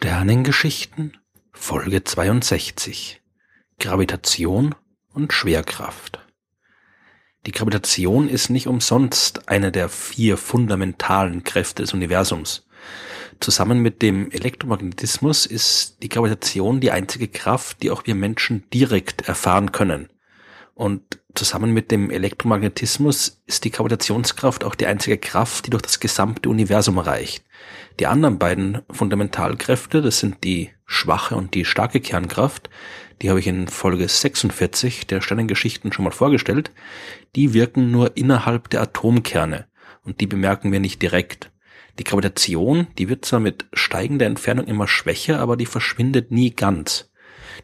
Sternengeschichten Folge 62 Gravitation und Schwerkraft Die Gravitation ist nicht umsonst eine der vier fundamentalen Kräfte des Universums. Zusammen mit dem Elektromagnetismus ist die Gravitation die einzige Kraft, die auch wir Menschen direkt erfahren können. Und zusammen mit dem Elektromagnetismus ist die Gravitationskraft auch die einzige Kraft, die durch das gesamte Universum reicht. Die anderen beiden Fundamentalkräfte, das sind die schwache und die starke Kernkraft, die habe ich in Folge 46 der Sternengeschichten schon mal vorgestellt, die wirken nur innerhalb der Atomkerne und die bemerken wir nicht direkt. Die Gravitation, die wird zwar mit steigender Entfernung immer schwächer, aber die verschwindet nie ganz.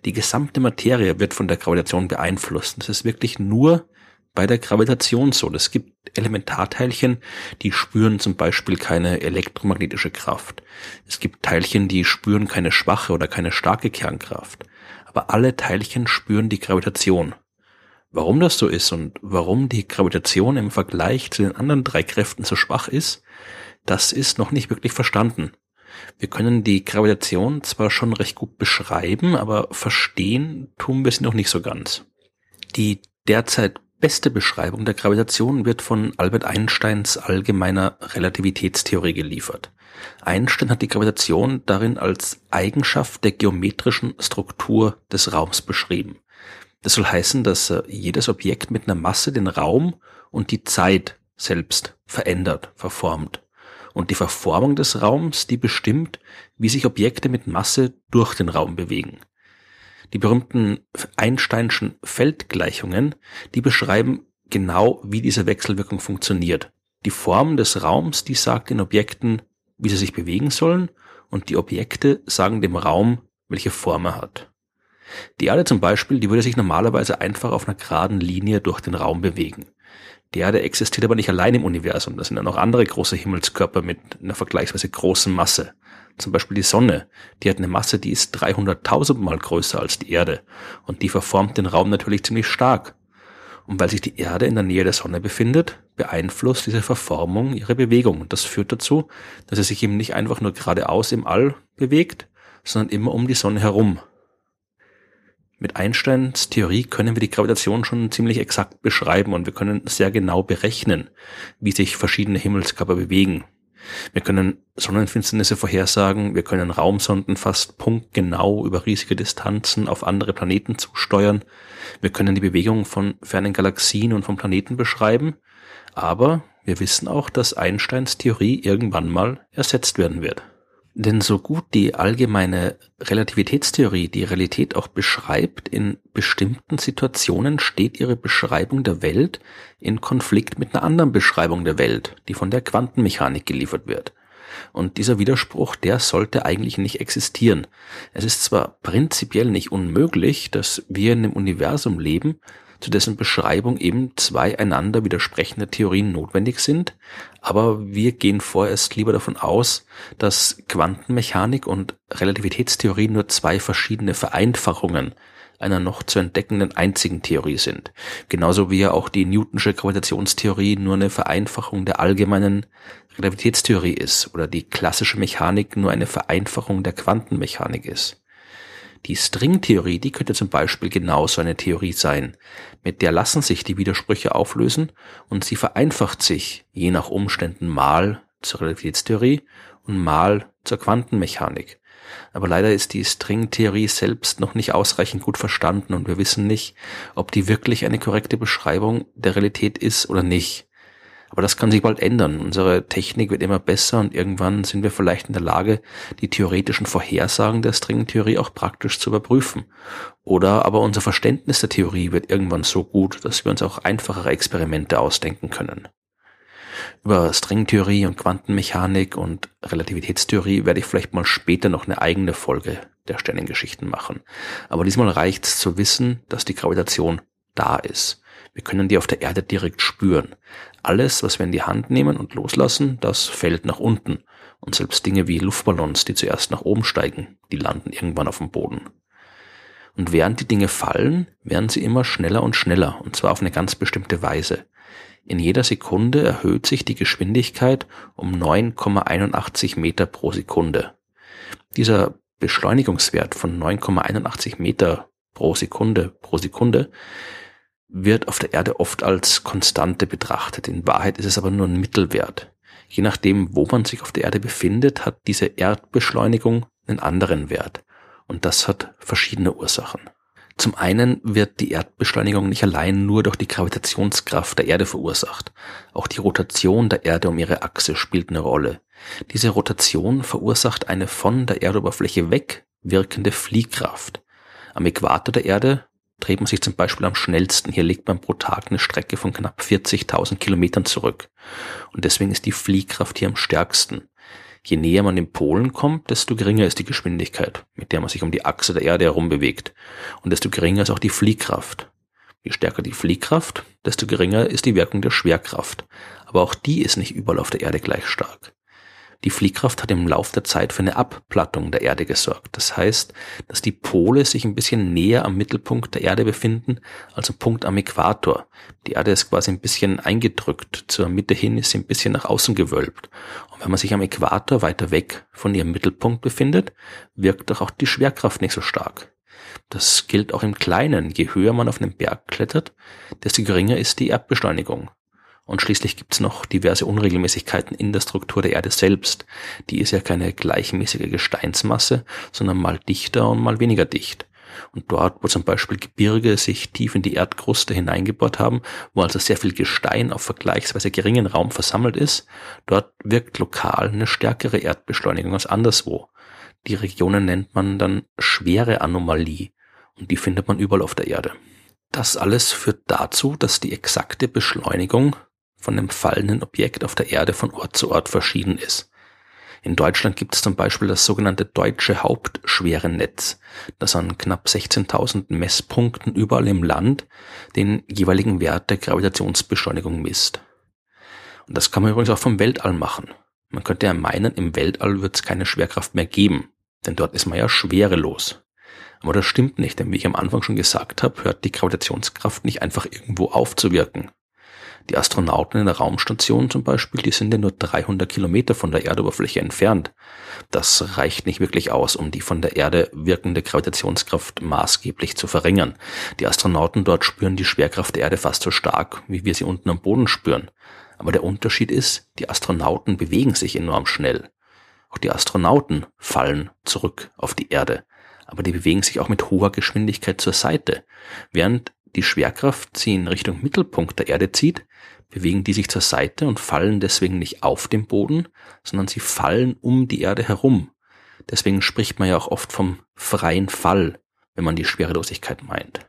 Die gesamte Materie wird von der Gravitation beeinflusst. Das ist wirklich nur bei der Gravitation so. Es gibt Elementarteilchen, die spüren zum Beispiel keine elektromagnetische Kraft. Es gibt Teilchen, die spüren keine schwache oder keine starke Kernkraft. Aber alle Teilchen spüren die Gravitation. Warum das so ist und warum die Gravitation im Vergleich zu den anderen drei Kräften so schwach ist, das ist noch nicht wirklich verstanden. Wir können die Gravitation zwar schon recht gut beschreiben, aber verstehen tun wir sie noch nicht so ganz. Die derzeit beste Beschreibung der Gravitation wird von Albert Einsteins allgemeiner Relativitätstheorie geliefert. Einstein hat die Gravitation darin als Eigenschaft der geometrischen Struktur des Raums beschrieben. Das soll heißen, dass jedes Objekt mit einer Masse den Raum und die Zeit selbst verändert, verformt und die Verformung des Raums, die bestimmt, wie sich Objekte mit Masse durch den Raum bewegen. Die berühmten Einsteinschen Feldgleichungen, die beschreiben genau, wie diese Wechselwirkung funktioniert. Die Form des Raums, die sagt den Objekten, wie sie sich bewegen sollen, und die Objekte sagen dem Raum, welche Form er hat. Die Erde zum Beispiel, die würde sich normalerweise einfach auf einer geraden Linie durch den Raum bewegen. Die Erde existiert aber nicht allein im Universum. Das sind ja noch andere große Himmelskörper mit einer vergleichsweise großen Masse. Zum Beispiel die Sonne. Die hat eine Masse, die ist 300.000 mal größer als die Erde. Und die verformt den Raum natürlich ziemlich stark. Und weil sich die Erde in der Nähe der Sonne befindet, beeinflusst diese Verformung ihre Bewegung. Und das führt dazu, dass sie sich eben nicht einfach nur geradeaus im All bewegt, sondern immer um die Sonne herum. Mit Einsteins Theorie können wir die Gravitation schon ziemlich exakt beschreiben und wir können sehr genau berechnen, wie sich verschiedene Himmelskörper bewegen. Wir können Sonnenfinsternisse vorhersagen, wir können Raumsonden fast punktgenau über riesige Distanzen auf andere Planeten zusteuern, wir können die Bewegung von fernen Galaxien und von Planeten beschreiben, aber wir wissen auch, dass Einsteins Theorie irgendwann mal ersetzt werden wird. Denn so gut die allgemeine Relativitätstheorie die Realität auch beschreibt, in bestimmten Situationen steht ihre Beschreibung der Welt in Konflikt mit einer anderen Beschreibung der Welt, die von der Quantenmechanik geliefert wird. Und dieser Widerspruch, der sollte eigentlich nicht existieren. Es ist zwar prinzipiell nicht unmöglich, dass wir in einem Universum leben, zu dessen Beschreibung eben zwei einander widersprechende Theorien notwendig sind, aber wir gehen vorerst lieber davon aus, dass Quantenmechanik und Relativitätstheorie nur zwei verschiedene Vereinfachungen einer noch zu entdeckenden einzigen Theorie sind. Genauso wie ja auch die Newtonsche Gravitationstheorie nur eine Vereinfachung der allgemeinen Relativitätstheorie ist oder die klassische Mechanik nur eine Vereinfachung der Quantenmechanik ist. Die Stringtheorie, die könnte zum Beispiel genauso eine Theorie sein. Mit der lassen sich die Widersprüche auflösen und sie vereinfacht sich je nach Umständen mal zur Relativitätstheorie und mal zur Quantenmechanik. Aber leider ist die Stringtheorie selbst noch nicht ausreichend gut verstanden und wir wissen nicht, ob die wirklich eine korrekte Beschreibung der Realität ist oder nicht. Aber das kann sich bald ändern. Unsere Technik wird immer besser und irgendwann sind wir vielleicht in der Lage, die theoretischen Vorhersagen der Stringtheorie auch praktisch zu überprüfen. Oder aber unser Verständnis der Theorie wird irgendwann so gut, dass wir uns auch einfachere Experimente ausdenken können. Über Stringtheorie und Quantenmechanik und Relativitätstheorie werde ich vielleicht mal später noch eine eigene Folge der Sternengeschichten machen. Aber diesmal reicht es zu wissen, dass die Gravitation da ist. Wir können die auf der Erde direkt spüren. Alles, was wir in die Hand nehmen und loslassen, das fällt nach unten. Und selbst Dinge wie Luftballons, die zuerst nach oben steigen, die landen irgendwann auf dem Boden. Und während die Dinge fallen, werden sie immer schneller und schneller, und zwar auf eine ganz bestimmte Weise. In jeder Sekunde erhöht sich die Geschwindigkeit um 9,81 Meter pro Sekunde. Dieser Beschleunigungswert von 9,81 Meter pro Sekunde pro Sekunde wird auf der Erde oft als Konstante betrachtet. In Wahrheit ist es aber nur ein Mittelwert. Je nachdem, wo man sich auf der Erde befindet, hat diese Erdbeschleunigung einen anderen Wert. Und das hat verschiedene Ursachen. Zum einen wird die Erdbeschleunigung nicht allein nur durch die Gravitationskraft der Erde verursacht. Auch die Rotation der Erde um ihre Achse spielt eine Rolle. Diese Rotation verursacht eine von der Erdoberfläche weg wirkende Fliehkraft. Am Äquator der Erde dreht man sich zum Beispiel am schnellsten. Hier legt man pro Tag eine Strecke von knapp 40.000 Kilometern zurück. Und deswegen ist die Fliehkraft hier am stärksten. Je näher man den Polen kommt, desto geringer ist die Geschwindigkeit, mit der man sich um die Achse der Erde herum bewegt. Und desto geringer ist auch die Fliehkraft. Je stärker die Fliehkraft, desto geringer ist die Wirkung der Schwerkraft. Aber auch die ist nicht überall auf der Erde gleich stark. Die Fliehkraft hat im Lauf der Zeit für eine Abplattung der Erde gesorgt. Das heißt, dass die Pole sich ein bisschen näher am Mittelpunkt der Erde befinden als am Punkt am Äquator. Die Erde ist quasi ein bisschen eingedrückt. Zur Mitte hin ist sie ein bisschen nach außen gewölbt. Und wenn man sich am Äquator weiter weg von ihrem Mittelpunkt befindet, wirkt doch auch die Schwerkraft nicht so stark. Das gilt auch im Kleinen. Je höher man auf einen Berg klettert, desto geringer ist die Erdbeschleunigung. Und schließlich gibt's noch diverse Unregelmäßigkeiten in der Struktur der Erde selbst. Die ist ja keine gleichmäßige Gesteinsmasse, sondern mal dichter und mal weniger dicht. Und dort, wo zum Beispiel Gebirge sich tief in die Erdkruste hineingebohrt haben, wo also sehr viel Gestein auf vergleichsweise geringen Raum versammelt ist, dort wirkt lokal eine stärkere Erdbeschleunigung als anderswo. Die Regionen nennt man dann schwere Anomalie und die findet man überall auf der Erde. Das alles führt dazu, dass die exakte Beschleunigung von dem fallenden Objekt auf der Erde von Ort zu Ort verschieden ist. In Deutschland gibt es zum Beispiel das sogenannte Deutsche Hauptschwerennetz, das an knapp 16.000 Messpunkten überall im Land den jeweiligen Wert der Gravitationsbeschleunigung misst. Und das kann man übrigens auch vom Weltall machen. Man könnte ja meinen, im Weltall wird es keine Schwerkraft mehr geben, denn dort ist man ja schwerelos. Aber das stimmt nicht, denn wie ich am Anfang schon gesagt habe, hört die Gravitationskraft nicht einfach irgendwo aufzuwirken. Die Astronauten in der Raumstation zum Beispiel, die sind ja nur 300 Kilometer von der Erdoberfläche entfernt. Das reicht nicht wirklich aus, um die von der Erde wirkende Gravitationskraft maßgeblich zu verringern. Die Astronauten dort spüren die Schwerkraft der Erde fast so stark, wie wir sie unten am Boden spüren. Aber der Unterschied ist, die Astronauten bewegen sich enorm schnell. Auch die Astronauten fallen zurück auf die Erde. Aber die bewegen sich auch mit hoher Geschwindigkeit zur Seite. Während die Schwerkraft sie in Richtung Mittelpunkt der Erde zieht, bewegen die sich zur Seite und fallen deswegen nicht auf dem Boden, sondern sie fallen um die Erde herum. Deswegen spricht man ja auch oft vom freien Fall, wenn man die Schwerelosigkeit meint.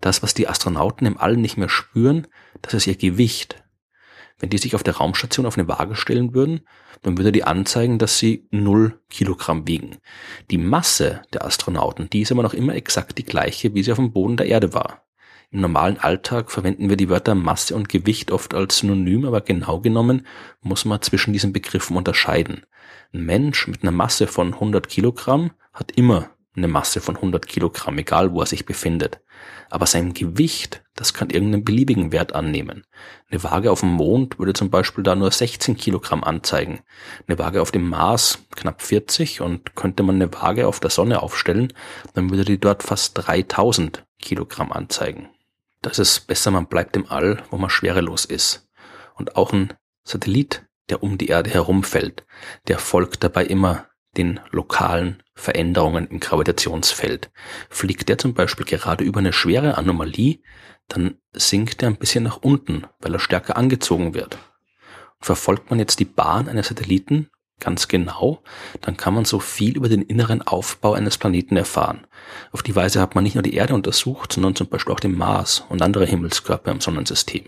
Das, was die Astronauten im All nicht mehr spüren, das ist ihr Gewicht. Wenn die sich auf der Raumstation auf eine Waage stellen würden, dann würde die anzeigen, dass sie null Kilogramm wiegen. Die Masse der Astronauten, die ist aber noch immer exakt die gleiche, wie sie auf dem Boden der Erde war. Im normalen Alltag verwenden wir die Wörter Masse und Gewicht oft als Synonym, aber genau genommen muss man zwischen diesen Begriffen unterscheiden. Ein Mensch mit einer Masse von 100 Kilogramm hat immer eine Masse von 100 Kilogramm, egal wo er sich befindet. Aber sein Gewicht, das kann irgendeinen beliebigen Wert annehmen. Eine Waage auf dem Mond würde zum Beispiel da nur 16 Kilogramm anzeigen. Eine Waage auf dem Mars knapp 40 und könnte man eine Waage auf der Sonne aufstellen, dann würde die dort fast 3000 Kilogramm anzeigen. Da ist es besser, man bleibt im All, wo man schwerelos ist. Und auch ein Satellit, der um die Erde herumfällt, der folgt dabei immer den lokalen Veränderungen im Gravitationsfeld. Fliegt der zum Beispiel gerade über eine schwere Anomalie, dann sinkt er ein bisschen nach unten, weil er stärker angezogen wird. verfolgt man jetzt die Bahn eines Satelliten ganz genau, dann kann man so viel über den inneren Aufbau eines Planeten erfahren. Auf die Weise hat man nicht nur die Erde untersucht, sondern zum Beispiel auch den Mars und andere Himmelskörper im Sonnensystem.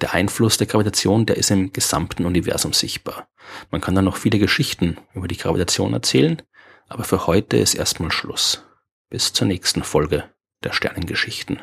Der Einfluss der Gravitation, der ist im gesamten Universum sichtbar. Man kann dann noch viele Geschichten über die Gravitation erzählen, aber für heute ist erstmal Schluss. Bis zur nächsten Folge der Sternengeschichten.